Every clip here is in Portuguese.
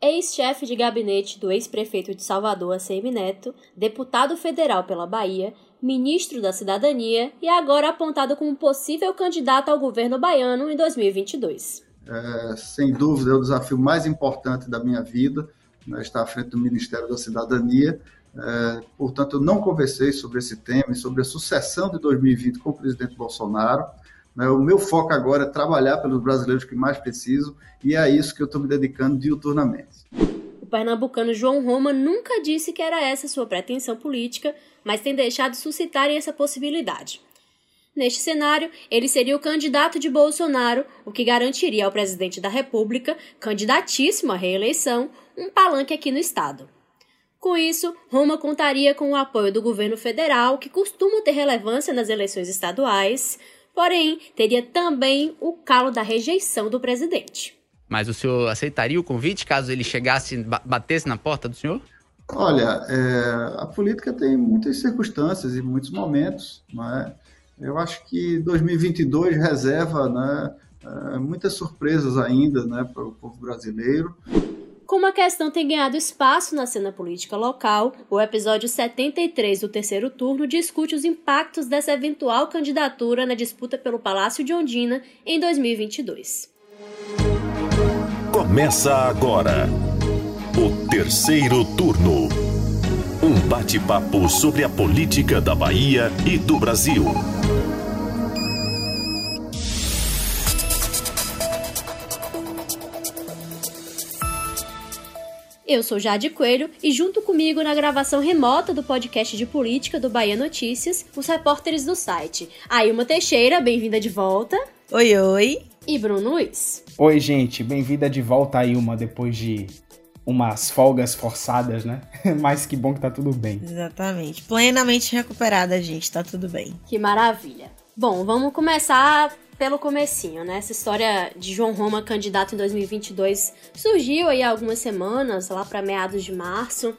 ex-chefe de gabinete do ex-prefeito de Salvador, ACM Neto, deputado federal pela Bahia, ministro da Cidadania e agora apontado como possível candidato ao governo baiano em 2022. É, sem dúvida, é o desafio mais importante da minha vida, né, estar à frente do Ministério da Cidadania. É, portanto, eu não conversei sobre esse tema e sobre a sucessão de 2020 com o presidente Bolsonaro. Né, o meu foco agora é trabalhar pelos brasileiros que mais precisam e é isso que eu estou me dedicando diuturnamente. O pernambucano João Roma nunca disse que era essa sua pretensão política, mas tem deixado suscitarem essa possibilidade. Neste cenário, ele seria o candidato de Bolsonaro, o que garantiria ao presidente da República, candidatíssimo à reeleição, um palanque aqui no estado. Com isso, Roma contaria com o apoio do governo federal, que costuma ter relevância nas eleições estaduais, porém teria também o calo da rejeição do presidente. Mas o senhor aceitaria o convite caso ele chegasse, batesse na porta do senhor? Olha, é, a política tem muitas circunstâncias e muitos momentos, não é? Eu acho que 2022 reserva né, é, muitas surpresas ainda né, para o povo brasileiro. Como a questão tem ganhado espaço na cena política local, o episódio 73 do terceiro turno discute os impactos dessa eventual candidatura na disputa pelo Palácio de Ondina em 2022. Começa agora o terceiro turno. Um bate-papo sobre a política da Bahia e do Brasil. Eu sou Jade Coelho e junto comigo na gravação remota do podcast de política do Bahia Notícias, os repórteres do site. Ailma Teixeira, bem-vinda de volta. Oi, oi. E Bruno Luiz. Oi, gente, bem-vinda de volta, Ailma, depois de umas folgas forçadas, né? Mas que bom que tá tudo bem. Exatamente. Plenamente recuperada, gente, tá tudo bem. Que maravilha. Bom, vamos começar pelo comecinho, né? Essa história de João Roma candidato em 2022 surgiu aí há algumas semanas, lá para meados de março.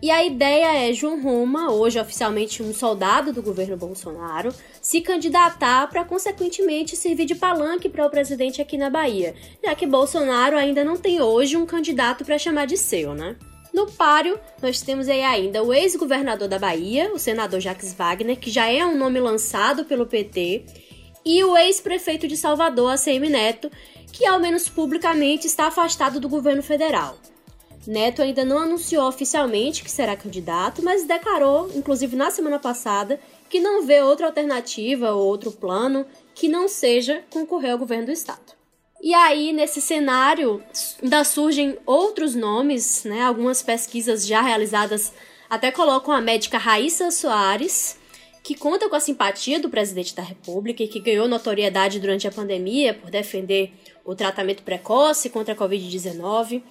E a ideia é João Roma, hoje oficialmente um soldado do governo Bolsonaro, se candidatar para consequentemente servir de palanque para o presidente aqui na Bahia, já que Bolsonaro ainda não tem hoje um candidato para chamar de seu, né? No páreo, nós temos aí ainda o ex-governador da Bahia, o senador Jacques Wagner, que já é um nome lançado pelo PT e o ex-prefeito de Salvador, ACM Neto, que ao menos publicamente está afastado do governo federal. Neto ainda não anunciou oficialmente que será candidato, mas declarou, inclusive na semana passada, que não vê outra alternativa ou outro plano que não seja concorrer ao governo do estado. E aí, nesse cenário, ainda surgem outros nomes, né? Algumas pesquisas já realizadas até colocam a médica Raíssa Soares, que conta com a simpatia do presidente da República e que ganhou notoriedade durante a pandemia por defender o tratamento precoce contra a Covid-19.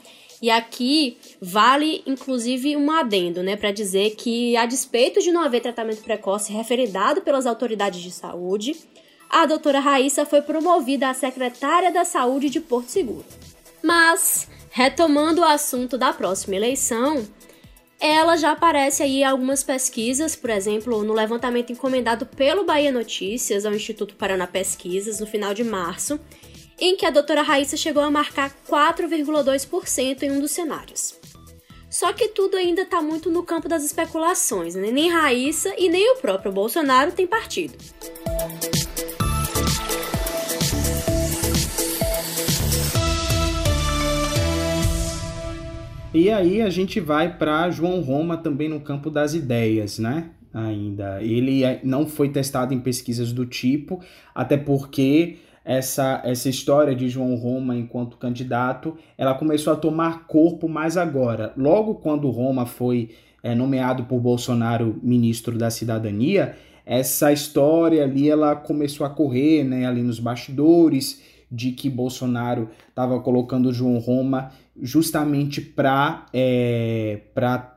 E aqui vale inclusive um adendo, né, para dizer que a despeito de não haver tratamento precoce referendado pelas autoridades de saúde, a doutora Raíssa foi promovida a secretária da Saúde de Porto Seguro. Mas, retomando o assunto da próxima eleição, ela já aparece aí em algumas pesquisas, por exemplo, no levantamento encomendado pelo Bahia Notícias ao Instituto Paraná Pesquisas no final de março, em que a doutora Raíssa chegou a marcar 4,2% em um dos cenários. Só que tudo ainda está muito no campo das especulações, né? nem Raíssa e nem o próprio Bolsonaro têm partido. E aí a gente vai para João Roma também no campo das ideias, né? Ainda. Ele é, não foi testado em pesquisas do tipo, até porque essa, essa história de João Roma enquanto candidato, ela começou a tomar corpo mais agora. Logo quando Roma foi é, nomeado por Bolsonaro ministro da Cidadania, essa história ali ela começou a correr, né, ali nos bastidores de que Bolsonaro estava colocando João Roma justamente para é,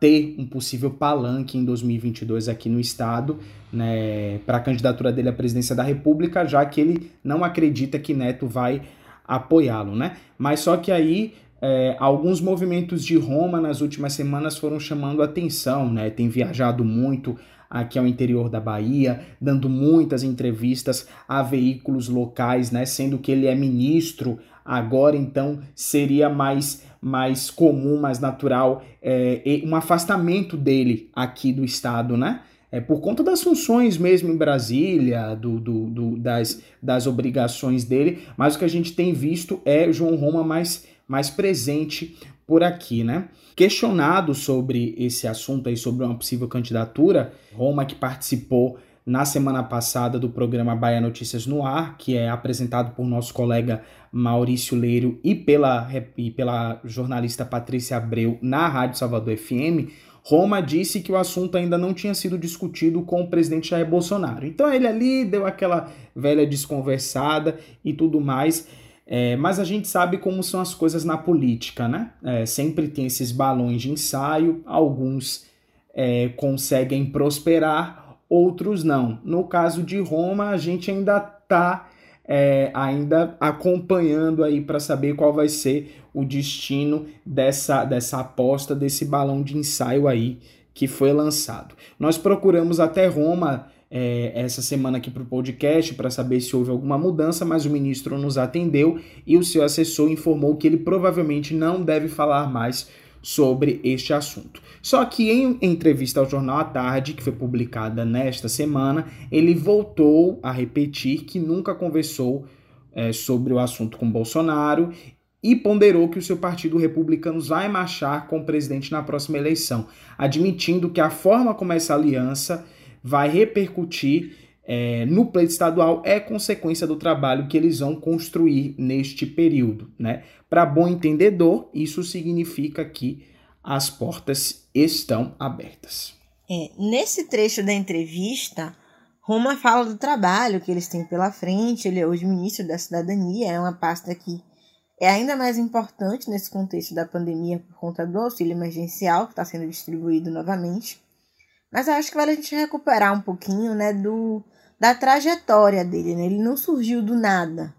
ter um possível palanque em 2022 aqui no estado, né, para a candidatura dele à presidência da República, já que ele não acredita que Neto vai apoiá-lo, né? Mas só que aí é, alguns movimentos de Roma nas últimas semanas foram chamando atenção, né? Tem viajado muito aqui ao interior da Bahia, dando muitas entrevistas a veículos locais, né? Sendo que ele é ministro agora então seria mais mais comum, mais natural, é, um afastamento dele aqui do Estado, né? É por conta das funções mesmo em Brasília, do, do, do, das, das obrigações dele, mas o que a gente tem visto é João Roma mais, mais presente por aqui, né? Questionado sobre esse assunto aí, sobre uma possível candidatura, Roma que participou na semana passada do programa Bahia Notícias no Ar, que é apresentado por nosso colega Maurício Leiro e pela, e pela jornalista Patrícia Abreu na Rádio Salvador FM, Roma disse que o assunto ainda não tinha sido discutido com o presidente Jair Bolsonaro. Então ele ali deu aquela velha desconversada e tudo mais. É, mas a gente sabe como são as coisas na política, né? É, sempre tem esses balões de ensaio, alguns é, conseguem prosperar, outros não. No caso de Roma, a gente ainda está é, ainda acompanhando aí para saber qual vai ser o destino dessa, dessa aposta, desse balão de ensaio aí que foi lançado. Nós procuramos até Roma é, essa semana aqui para o podcast para saber se houve alguma mudança, mas o ministro nos atendeu e o seu assessor informou que ele provavelmente não deve falar mais sobre este assunto. Só que em entrevista ao Jornal à Tarde, que foi publicada nesta semana, ele voltou a repetir que nunca conversou é, sobre o assunto com Bolsonaro e ponderou que o seu partido republicano vai marchar com o presidente na próxima eleição, admitindo que a forma como essa aliança vai repercutir é, no pleito estadual é consequência do trabalho que eles vão construir neste período. Né? Para bom entendedor, isso significa que as portas estão abertas. É, nesse trecho da entrevista, Roma fala do trabalho que eles têm pela frente. Ele é hoje ministro da Cidadania, é uma pasta que é ainda mais importante nesse contexto da pandemia por conta do auxílio emergencial que está sendo distribuído novamente. Mas eu acho que vale a gente recuperar um pouquinho né, do, da trajetória dele. Né? Ele não surgiu do nada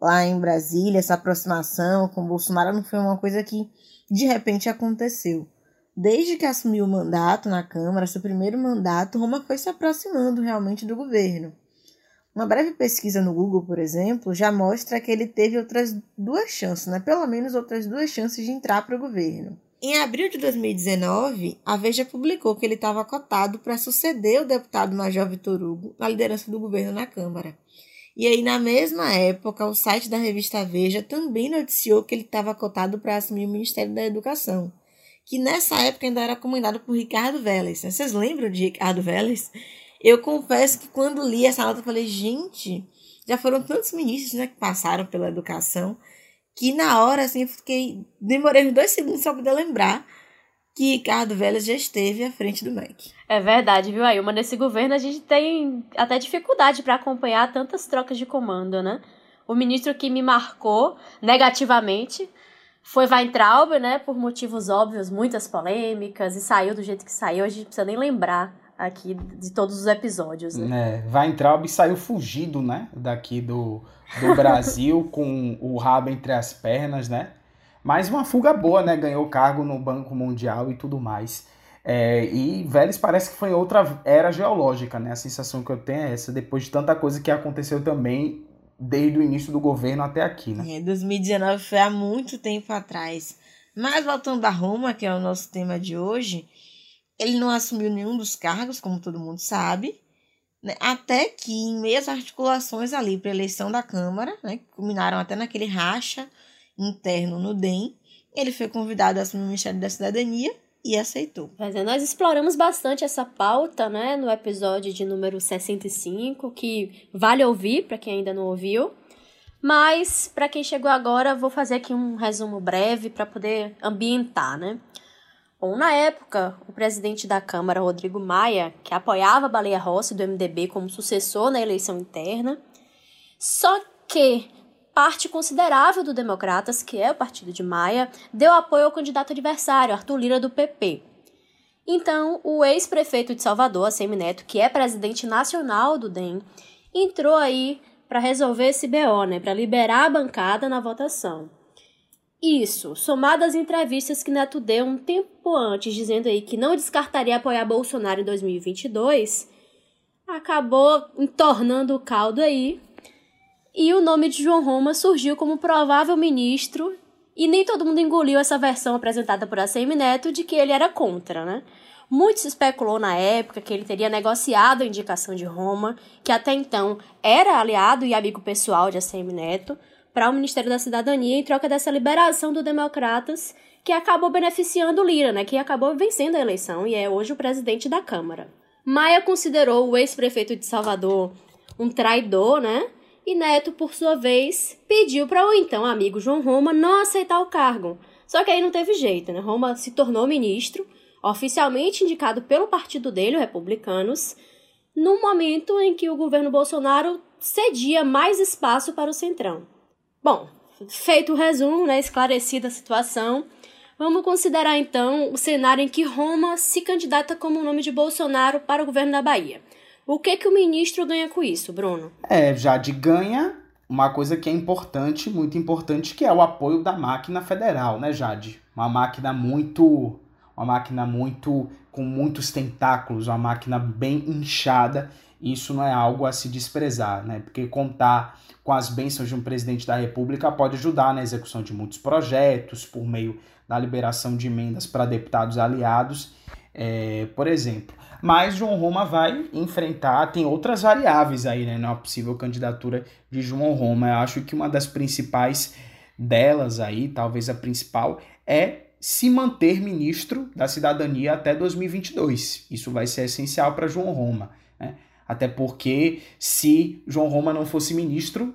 lá em Brasília, essa aproximação com Bolsonaro não foi uma coisa que de repente aconteceu. Desde que assumiu o mandato na Câmara, seu primeiro mandato, Roma foi se aproximando realmente do governo. Uma breve pesquisa no Google, por exemplo, já mostra que ele teve outras duas chances, né? pelo menos outras duas chances de entrar para o governo. Em abril de 2019, a Veja publicou que ele estava cotado para suceder o deputado Major Vitor Hugo na liderança do governo na Câmara. E aí, na mesma época, o site da revista Veja também noticiou que ele estava cotado para assumir o Ministério da Educação, que nessa época ainda era comandado por Ricardo Vélez. Vocês lembram de Ricardo Vélez? Eu confesso que quando li essa nota, falei, gente, já foram tantos ministros né, que passaram pela educação, que na hora, assim, eu fiquei. Demorei uns dois segundos só para lembrar que Ricardo Vélez já esteve à frente do MEC. É verdade, viu, Ailma? Nesse governo a gente tem até dificuldade para acompanhar tantas trocas de comando, né? O ministro que me marcou negativamente foi Weintraub, né? Por motivos óbvios, muitas polêmicas, e saiu do jeito que saiu. A gente precisa nem lembrar aqui de todos os episódios, né? É, Weintraub saiu fugido, né? Daqui do, do Brasil com o rabo entre as pernas, né? Mas uma fuga boa, né? Ganhou cargo no Banco Mundial e tudo mais. É, e Vélez parece que foi outra era geológica, né? A sensação que eu tenho é essa, depois de tanta coisa que aconteceu também desde o início do governo até aqui, né? É, 2019 foi há muito tempo atrás. Mas voltando a Roma, que é o nosso tema de hoje, ele não assumiu nenhum dos cargos, como todo mundo sabe, né? até que em meias articulações ali para eleição da Câmara, né, que culminaram até naquele racha interno no DEM, ele foi convidado a assumir o Ministério da Cidadania e aceitou. Mas é, nós exploramos bastante essa pauta, né, no episódio de número 65, que vale ouvir para quem ainda não ouviu. Mas para quem chegou agora, vou fazer aqui um resumo breve para poder ambientar, né? Bom, na época, o presidente da Câmara, Rodrigo Maia, que apoiava Baleia Rossi do MDB como sucessor na eleição interna, só que parte considerável do Democratas, que é o partido de Maia, deu apoio ao candidato adversário, Arthur Lira, do PP. Então, o ex-prefeito de Salvador, Assemi Neto, que é presidente nacional do DEM, entrou aí para resolver esse BO, né, para liberar a bancada na votação. Isso, somado às entrevistas que Neto deu um tempo antes, dizendo aí que não descartaria apoiar Bolsonaro em 2022, acabou entornando o caldo aí e o nome de João Roma surgiu como provável ministro e nem todo mundo engoliu essa versão apresentada por ACM Neto de que ele era contra, né? Muito se especulou na época que ele teria negociado a indicação de Roma, que até então era aliado e amigo pessoal de ACM Neto, para o Ministério da Cidadania em troca dessa liberação do Democratas, que acabou beneficiando Lira, né, que acabou vencendo a eleição e é hoje o presidente da Câmara. Maia considerou o ex-prefeito de Salvador um traidor, né? E Neto, por sua vez, pediu para o então amigo João Roma não aceitar o cargo. Só que aí não teve jeito, né? Roma se tornou ministro, oficialmente indicado pelo partido dele, o Republicanos, no momento em que o governo Bolsonaro cedia mais espaço para o Centrão. Bom, feito o resumo, né, esclarecida a situação, vamos considerar então o cenário em que Roma se candidata como o nome de Bolsonaro para o governo da Bahia. O que que o ministro ganha com isso, Bruno? É, Jade ganha uma coisa que é importante, muito importante, que é o apoio da máquina federal, né, Jade? Uma máquina muito uma máquina muito com muitos tentáculos, uma máquina bem inchada. Isso não é algo a se desprezar, né? Porque contar com as bênçãos de um presidente da República pode ajudar na execução de muitos projetos, por meio da liberação de emendas para deputados aliados, é, por exemplo. Mas João Roma vai enfrentar, tem outras variáveis aí, né, na possível candidatura de João Roma. Eu acho que uma das principais delas aí, talvez a principal, é se manter ministro da cidadania até 2022. Isso vai ser essencial para João Roma. Né? Até porque, se João Roma não fosse ministro,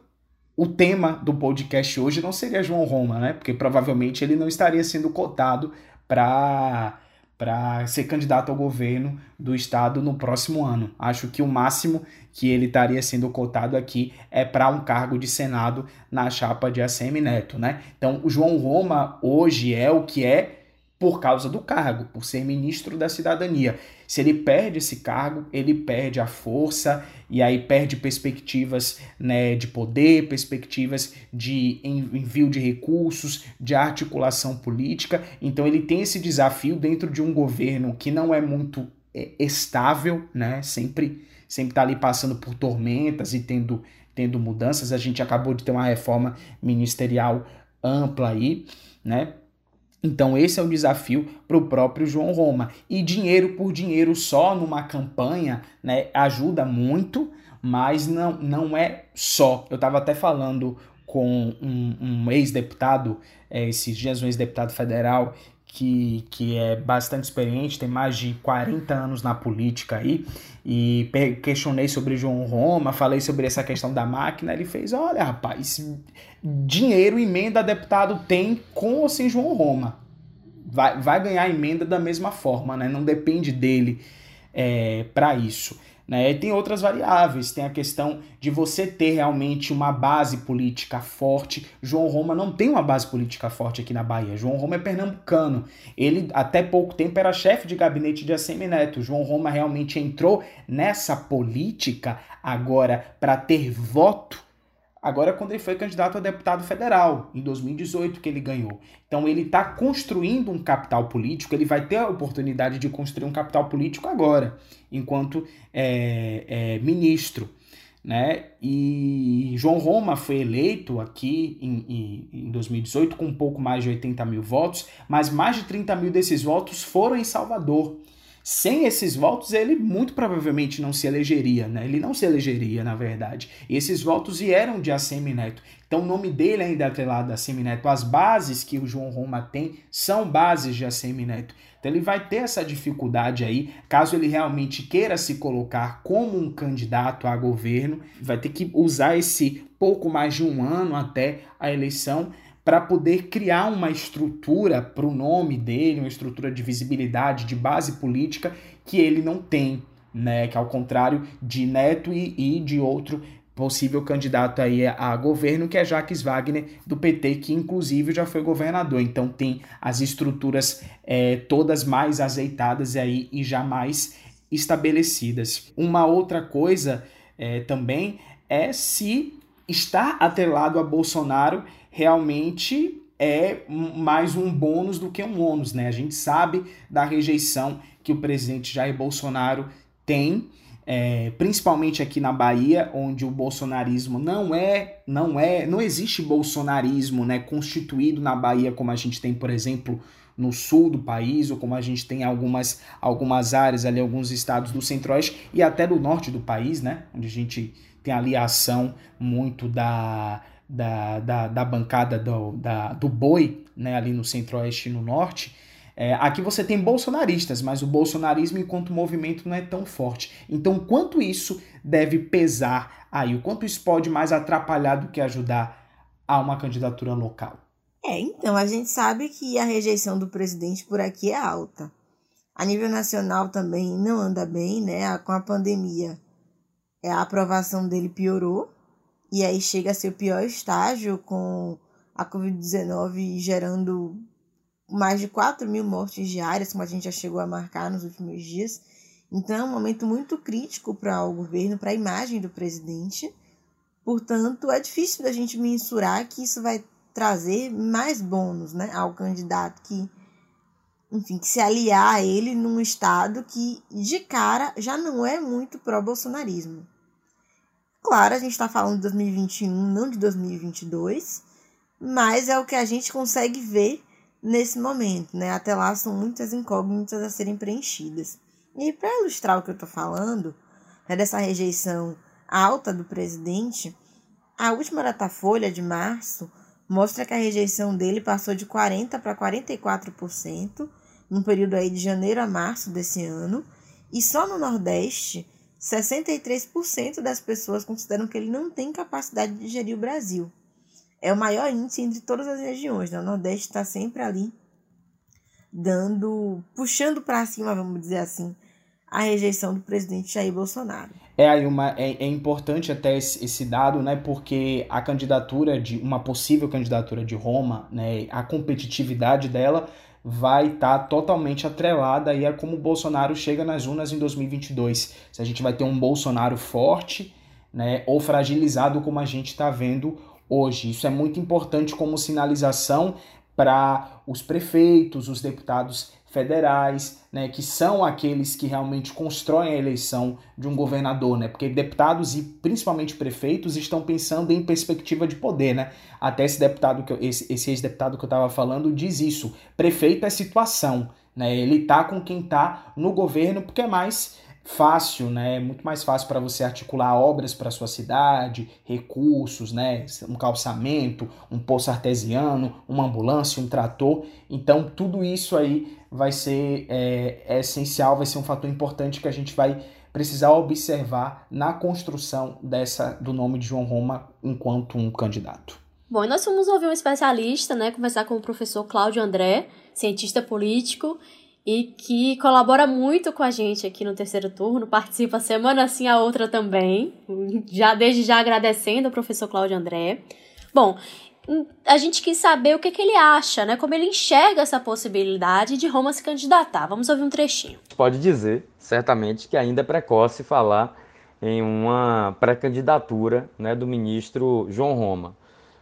o tema do podcast hoje não seria João Roma, né? Porque provavelmente ele não estaria sendo cotado para para ser candidato ao governo do estado no próximo ano. Acho que o máximo que ele estaria sendo cotado aqui é para um cargo de Senado na chapa de ACM Neto, né? Então, o João Roma hoje é o que é por causa do cargo, por ser ministro da cidadania. Se ele perde esse cargo, ele perde a força e aí perde perspectivas né, de poder, perspectivas de envio de recursos, de articulação política. Então ele tem esse desafio dentro de um governo que não é muito é, estável, né? Sempre sempre está ali passando por tormentas e tendo tendo mudanças. A gente acabou de ter uma reforma ministerial ampla aí, né? Então, esse é o desafio para o próprio João Roma. E dinheiro por dinheiro só numa campanha né, ajuda muito, mas não, não é só. Eu estava até falando com um, um ex-deputado, é, esses dias, um ex-deputado federal, que, que é bastante experiente, tem mais de 40 anos na política aí, e questionei sobre João Roma, falei sobre essa questão da máquina, ele fez, olha rapaz, dinheiro emenda deputado tem com ou sem João Roma. Vai, vai ganhar emenda da mesma forma, né? Não depende dele é, para isso. Né? E tem outras variáveis, tem a questão de você ter realmente uma base política forte. João Roma não tem uma base política forte aqui na Bahia. João Roma é pernambucano. Ele até pouco tempo era chefe de gabinete de ACM Neto. João Roma realmente entrou nessa política agora para ter voto Agora, quando ele foi candidato a deputado federal, em 2018, que ele ganhou. Então, ele está construindo um capital político, ele vai ter a oportunidade de construir um capital político agora, enquanto é, é, ministro. Né? E João Roma foi eleito aqui em, em, em 2018 com um pouco mais de 80 mil votos, mas mais de 30 mil desses votos foram em Salvador. Sem esses votos, ele muito provavelmente não se elegeria, né? Ele não se elegeria, na verdade. E esses votos vieram de ACM Neto. Então o nome dele ainda é atrelado a ACM Neto. As bases que o João Roma tem são bases de ACM Neto. Então ele vai ter essa dificuldade aí, caso ele realmente queira se colocar como um candidato a governo, vai ter que usar esse pouco mais de um ano até a eleição para poder criar uma estrutura para o nome dele, uma estrutura de visibilidade, de base política que ele não tem, né? Que ao contrário de Neto e, e de outro possível candidato aí a governo, que é Jacques Wagner, do PT, que inclusive já foi governador. Então tem as estruturas é, todas mais azeitadas aí e jamais estabelecidas. Uma outra coisa é, também é se está atrelado a Bolsonaro realmente é mais um bônus do que um ônus, né? A gente sabe da rejeição que o presidente Jair Bolsonaro tem é, principalmente aqui na Bahia, onde o bolsonarismo não é, não é, não existe bolsonarismo, né, constituído na Bahia como a gente tem, por exemplo, no sul do país, ou como a gente tem algumas, algumas áreas ali, alguns estados do centro-oeste e até do norte do país, né, onde a gente tem ali a ação muito da, da, da, da bancada do, da, do boi, né, ali no centro-oeste e no norte, é, aqui você tem bolsonaristas, mas o bolsonarismo enquanto movimento não é tão forte. Então, quanto isso deve pesar aí? O quanto isso pode mais atrapalhar do que ajudar a uma candidatura local? É, então, a gente sabe que a rejeição do presidente por aqui é alta. A nível nacional também não anda bem, né? Com a pandemia, é, a aprovação dele piorou. E aí chega a ser o pior estágio com a Covid-19 gerando mais de 4 mil mortes diárias, como a gente já chegou a marcar nos últimos dias. Então é um momento muito crítico para o governo, para a imagem do presidente. Portanto, é difícil da gente mensurar que isso vai trazer mais bônus né, ao candidato que, enfim, que se aliar a ele num estado que, de cara, já não é muito pró-bolsonarismo. Claro, a gente está falando de 2021, não de 2022, mas é o que a gente consegue ver nesse momento, né? Até lá são muitas incógnitas a serem preenchidas. E para ilustrar o que eu estou falando, né, dessa rejeição alta do presidente, a última Datafolha de março mostra que a rejeição dele passou de 40% para 44%, num período aí de janeiro a março desse ano, e só no Nordeste, 63% das pessoas consideram que ele não tem capacidade de gerir o Brasil é o maior índice entre todas as regiões. Né? O Nordeste está sempre ali dando, puxando para cima, vamos dizer assim, a rejeição do presidente Jair Bolsonaro. É aí uma é, é importante até esse, esse, dado, né? Porque a candidatura de uma possível candidatura de Roma, né? A competitividade dela vai estar tá totalmente atrelada aí a como o Bolsonaro chega nas urnas em 2022. Se a gente vai ter um Bolsonaro forte, né? Ou fragilizado como a gente está vendo hoje. Isso é muito importante como sinalização para os prefeitos, os deputados federais, né, que são aqueles que realmente constroem a eleição de um governador, né? Porque deputados e principalmente prefeitos estão pensando em perspectiva de poder, né? Até esse deputado que eu, esse, esse ex-deputado que eu estava falando diz isso. Prefeito é situação, né? Ele tá com quem tá no governo porque é mais fácil, né? É muito mais fácil para você articular obras para sua cidade, recursos, né? Um calçamento, um poço artesiano, uma ambulância, um trator. Então, tudo isso aí vai ser é, é essencial, vai ser um fator importante que a gente vai precisar observar na construção dessa do nome de João Roma enquanto um candidato. Bom, e nós fomos ouvir um especialista, né, conversar com o professor Cláudio André, cientista político, e que colabora muito com a gente aqui no terceiro turno, participa semana assim a outra também. Já desde já agradecendo ao professor Cláudio André. Bom, a gente quis saber o que, que ele acha, né? Como ele enxerga essa possibilidade de Roma se candidatar. Vamos ouvir um trechinho. Pode dizer, certamente, que ainda é precoce falar em uma pré-candidatura né, do ministro João Roma.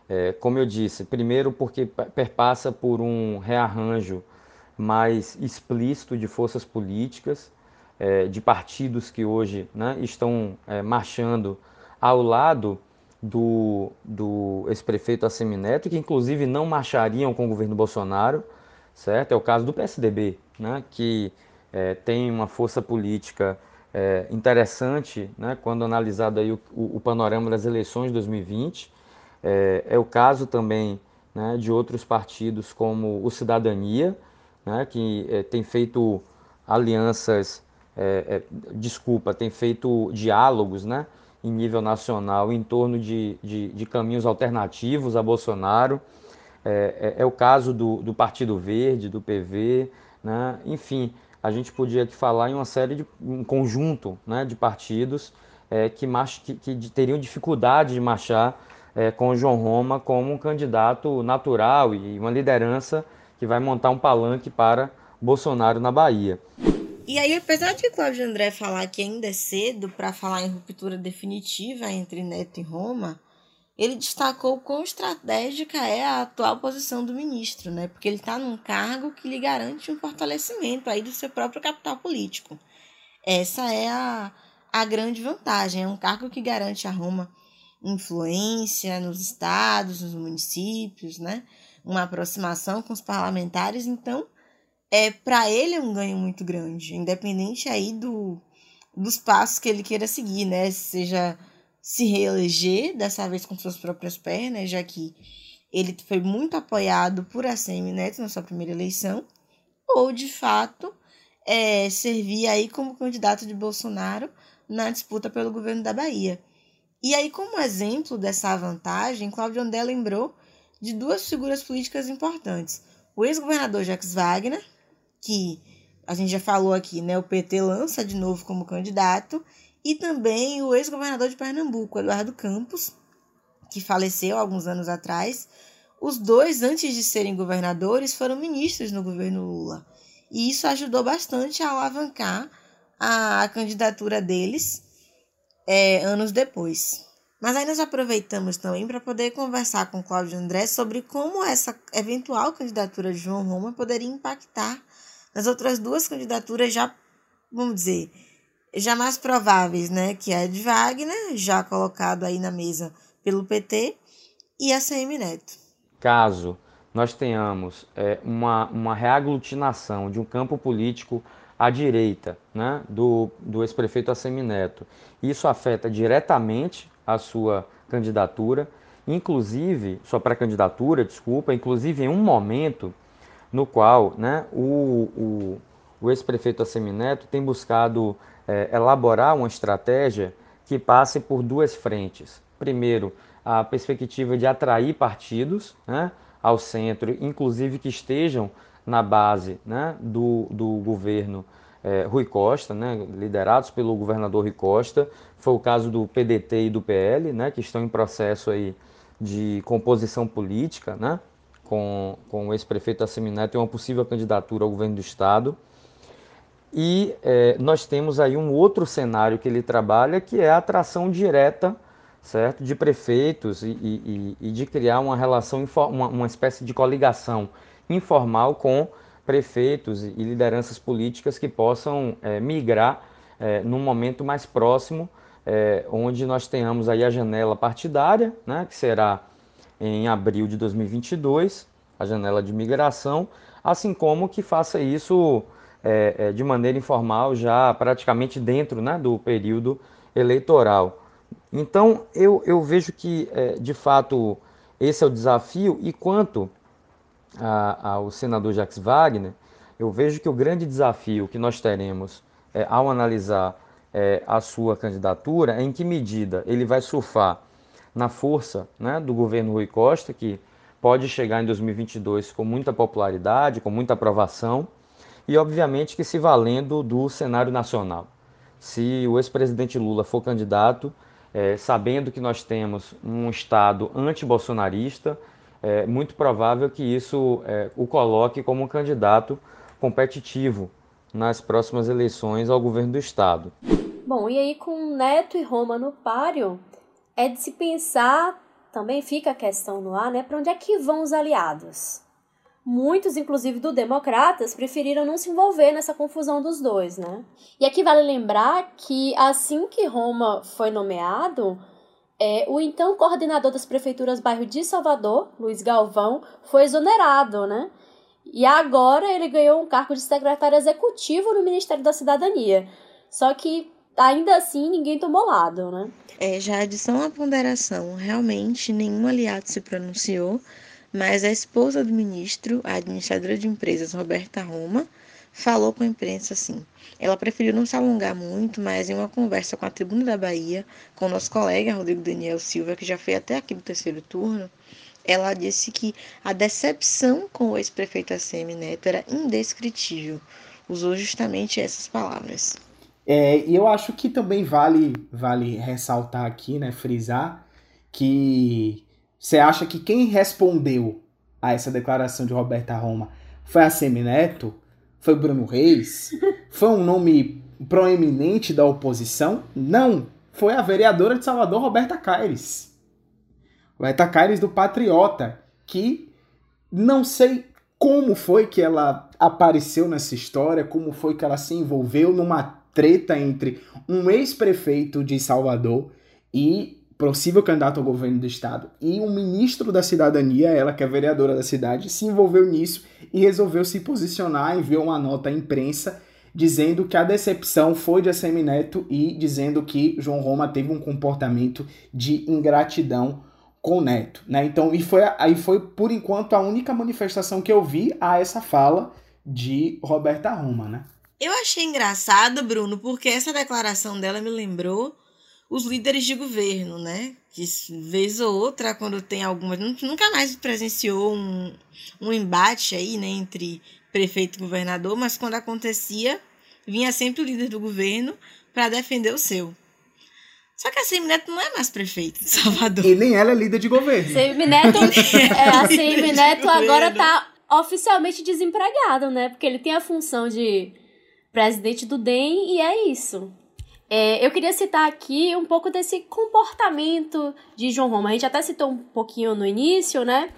É, como eu disse, primeiro porque perpassa por um rearranjo mais explícito de forças políticas, é, de partidos que hoje né, estão é, marchando ao lado do, do ex-prefeito Assemineto, que inclusive não marchariam com o governo Bolsonaro, certo? É o caso do PSDB, né, que é, tem uma força política é, interessante né, quando analisado aí o, o, o, panorama das eleições de 2020. É, é o caso também né, de outros partidos como o Cidadania, né, que é, tem feito alianças, é, é, desculpa, tem feito diálogos né, em nível nacional em torno de, de, de caminhos alternativos a Bolsonaro. É, é, o caso do, do Partido Verde, do PV, né, enfim, a gente podia aqui falar em uma série de um conjunto né, de partidos que, march, que, que, teriam dificuldade de marchar com o João Roma como um candidato natural e uma liderança que vai montar um palanque para Bolsonaro na Bahia. E aí, apesar de Cláudio André falar que ainda é cedo para falar em ruptura definitiva entre Neto e Roma, ele destacou quão estratégica é a atual posição do ministro, né? Porque ele está num cargo que lhe garante um fortalecimento aí do seu próprio capital político. Essa é a, a grande vantagem. É um cargo que garante a Roma influência nos estados, nos municípios, né? Uma aproximação com os parlamentares, então é para ele é um ganho muito grande, independente aí do dos passos que ele queira seguir, né? Seja se reeleger, dessa vez com suas próprias pernas, já que ele foi muito apoiado por ACM Neto na sua primeira eleição, ou de fato é, servir aí como candidato de Bolsonaro na disputa pelo governo da Bahia. E aí, como exemplo dessa vantagem, Cláudio André lembrou de duas figuras políticas importantes. O ex-governador Jacques Wagner, que a gente já falou aqui, né? O PT lança de novo como candidato, e também o ex-governador de Pernambuco, Eduardo Campos, que faleceu alguns anos atrás. Os dois, antes de serem governadores, foram ministros no governo Lula. E isso ajudou bastante a alavancar a candidatura deles é, anos depois. Mas aí nós aproveitamos também para poder conversar com Cláudio André sobre como essa eventual candidatura de João Roma poderia impactar nas outras duas candidaturas já, vamos dizer, já mais prováveis, né? Que é a de Wagner, já colocado aí na mesa pelo PT, e a CM Neto. Caso nós tenhamos é, uma, uma reaglutinação de um campo político à direita né, do, do ex-prefeito Assemineto. Isso afeta diretamente a sua candidatura, inclusive, sua pré-candidatura, desculpa, inclusive em um momento no qual né, o, o, o ex-prefeito Assemineto tem buscado é, elaborar uma estratégia que passe por duas frentes. Primeiro, a perspectiva de atrair partidos né, ao centro, inclusive que estejam na base né, do, do governo é, Rui Costa, né, liderados pelo governador Rui Costa. Foi o caso do PDT e do PL, né, que estão em processo aí de composição política, né, com, com o ex-prefeito Assemineto e uma possível candidatura ao governo do Estado. E é, nós temos aí um outro cenário que ele trabalha, que é a atração direta certo, de prefeitos e, e, e de criar uma relação, uma, uma espécie de coligação informal com prefeitos e lideranças políticas que possam é, migrar é, num momento mais próximo, onde nós tenhamos aí a janela partidária, né, que será em abril de 2022, a janela de migração, assim como que faça isso é, é, de maneira informal já praticamente dentro né, do período eleitoral. Então eu, eu vejo que é, de fato esse é o desafio e quanto a, ao senador Jacques Wagner, eu vejo que o grande desafio que nós teremos é, ao analisar é, a sua candidatura é em que medida ele vai surfar na força né, do governo Rui Costa, que pode chegar em 2022 com muita popularidade, com muita aprovação, e obviamente que se valendo do cenário nacional. Se o ex-presidente Lula for candidato, é, sabendo que nós temos um Estado anti-bolsonarista, é muito provável que isso é, o coloque como um candidato competitivo nas próximas eleições ao governo do Estado. Bom, e aí com Neto e Roma no páreo, é de se pensar, também fica a questão no ar, né, para onde é que vão os aliados? Muitos, inclusive do Democratas, preferiram não se envolver nessa confusão dos dois, né? E aqui vale lembrar que assim que Roma foi nomeado, é, o então coordenador das prefeituras bairro de Salvador, Luiz Galvão, foi exonerado, né? E agora ele ganhou um cargo de secretário executivo no Ministério da Cidadania. Só que ainda assim ninguém tomou lado, né? É, já adição à ponderação, realmente nenhum aliado se pronunciou, mas a esposa do ministro, a administradora de empresas Roberta Roma, falou com a imprensa assim. Ela preferiu não se alongar muito, mas em uma conversa com a Tribuna da Bahia, com nosso colega Rodrigo Daniel Silva, que já foi até aqui no terceiro turno, ela disse que a decepção com o ex-prefeito ACM Neto era indescritível. Usou justamente essas palavras. É, e eu acho que também vale, vale ressaltar aqui, né, frisar, que você acha que quem respondeu a essa declaração de Roberta Roma foi a Semineto? Foi Bruno Reis? Foi um nome proeminente da oposição? Não. Foi a vereadora de Salvador, Roberta Caires. Roberta Caires do Patriota, que não sei como foi que ela apareceu nessa história, como foi que ela se envolveu numa treta entre um ex-prefeito de Salvador e possível candidato ao governo do estado e um ministro da cidadania, ela que é vereadora da cidade, se envolveu nisso e resolveu se posicionar, enviou uma nota à imprensa dizendo que a decepção foi de Assemineto e dizendo que João Roma teve um comportamento de ingratidão com o Neto, né? Então, e foi aí foi por enquanto a única manifestação que eu vi a essa fala de Roberta Roma, né? Eu achei engraçado, Bruno, porque essa declaração dela me lembrou os líderes de governo, né? Que vez ou outra, quando tem alguma. Nunca mais presenciou um, um embate aí, né, entre prefeito e governador, mas quando acontecia, vinha sempre o líder do governo para defender o seu. Só que a Semineto não é mais prefeito de Salvador. E nem ela é líder de governo. Semineto, é, a Semineto agora tá oficialmente desempregado, né? Porque ele tem a função de presidente do DEM e é isso. É, eu queria citar aqui um pouco desse comportamento de João Roma. A gente até citou um pouquinho no início, né?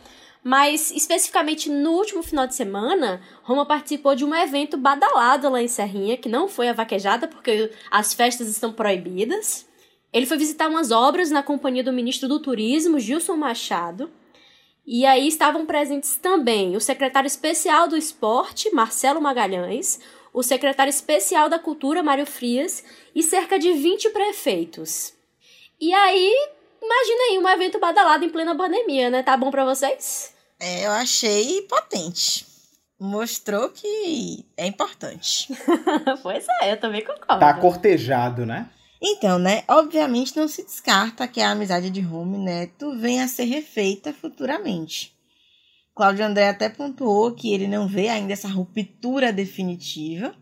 Mas, especificamente no último final de semana, Roma participou de um evento badalado lá em Serrinha, que não foi a vaquejada, porque as festas estão proibidas. Ele foi visitar umas obras na companhia do ministro do Turismo, Gilson Machado. E aí estavam presentes também o secretário especial do esporte, Marcelo Magalhães, o secretário especial da Cultura, Mário Frias, e cerca de 20 prefeitos. E aí, imagina aí um evento badalado em plena pandemia, né? Tá bom para vocês? É, eu achei potente. Mostrou que é importante. pois é, eu também concordo. Tá cortejado, né? Então, né? Obviamente não se descarta que a amizade de Rome Neto venha a ser refeita futuramente. Cláudio André até pontuou que ele não vê ainda essa ruptura definitiva.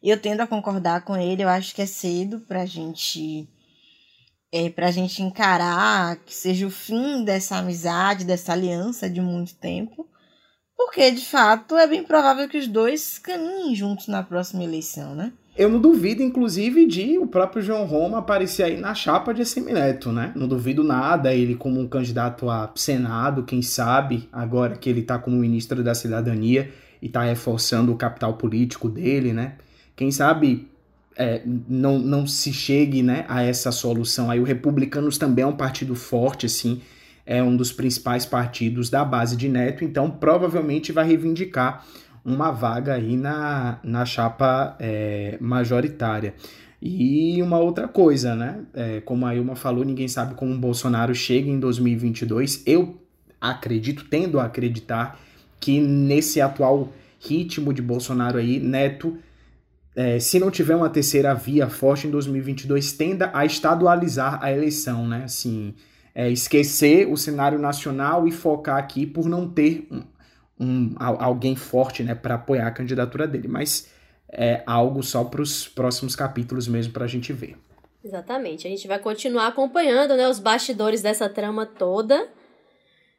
Eu tendo a concordar com ele, eu acho que é cedo pra gente é, pra gente encarar que seja o fim dessa amizade, dessa aliança de muito tempo, porque de fato é bem provável que os dois caminhem juntos na próxima eleição, né? Eu não duvido, inclusive, de o próprio João Roma aparecer aí na chapa de Assemineto, né? Não duvido nada, ele como um candidato a Senado, quem sabe, agora que ele tá como ministro da Cidadania e tá reforçando o capital político dele, né? Quem sabe é, não, não se chegue né, a essa solução. Aí o Republicanos também é um partido forte, assim, é um dos principais partidos da base de Neto, então provavelmente vai reivindicar uma vaga aí na, na chapa é, majoritária. E uma outra coisa, né? É, como a Ilma falou, ninguém sabe como o Bolsonaro chega em 2022. Eu acredito, tendo a acreditar, que nesse atual ritmo de Bolsonaro aí, Neto é, se não tiver uma terceira via forte em 2022, tenda a estadualizar a eleição, né? Assim, é, esquecer o cenário nacional e focar aqui por não ter um, alguém forte, né, para apoiar a candidatura dele. Mas é algo só para os próximos capítulos mesmo para a gente ver. Exatamente. A gente vai continuar acompanhando, né, os bastidores dessa trama toda.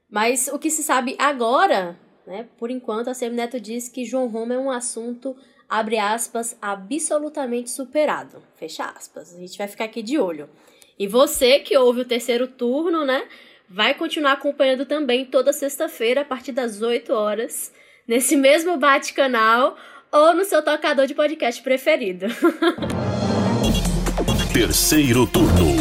Mas o que se sabe agora, né, por enquanto, a Semineto diz que João Roma é um assunto abre aspas, absolutamente superado, fecha aspas. A gente vai ficar aqui de olho. E você que ouve o terceiro turno, né, vai continuar acompanhando também toda sexta-feira a partir das 8 horas, nesse mesmo bate-canal ou no seu tocador de podcast preferido. Terceiro turno.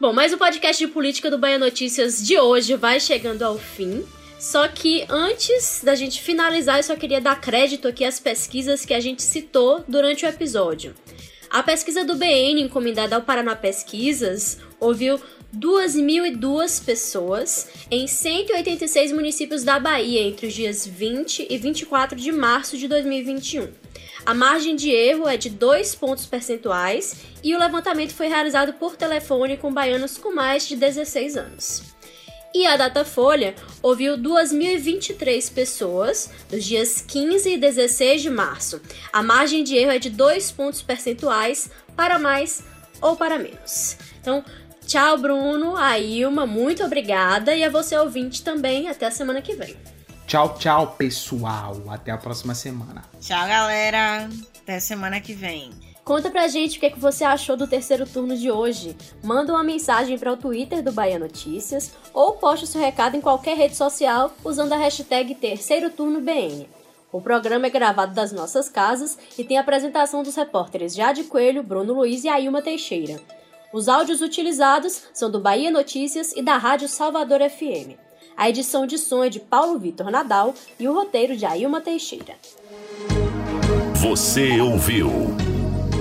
Bom, mas o podcast de política do Bahia Notícias de hoje vai chegando ao fim. Só que antes da gente finalizar, eu só queria dar crédito aqui às pesquisas que a gente citou durante o episódio. A pesquisa do BN, encomendada ao Paraná Pesquisas, ouviu 2.002 pessoas em 186 municípios da Bahia entre os dias 20 e 24 de março de 2021. A margem de erro é de 2 pontos percentuais e o levantamento foi realizado por telefone com baianos com mais de 16 anos. E a Datafolha ouviu 2.023 pessoas nos dias 15 e 16 de março. A margem de erro é de 2 pontos percentuais para mais ou para menos. Então, tchau, Bruno, a Ilma, muito obrigada e a você ouvinte também. Até a semana que vem. Tchau, tchau, pessoal. Até a próxima semana. Tchau, galera. Até semana que vem. Conta pra gente o que, é que você achou do terceiro turno de hoje. Manda uma mensagem para o Twitter do Bahia Notícias ou poste seu recado em qualquer rede social usando a hashtag Terceiro Turno BN. O programa é gravado das nossas casas e tem a apresentação dos repórteres Jade Coelho, Bruno Luiz e Ailma Teixeira. Os áudios utilizados são do Bahia Notícias e da Rádio Salvador FM. A edição de som é de Paulo Vitor Nadal e o roteiro de Ailma Teixeira. Você ouviu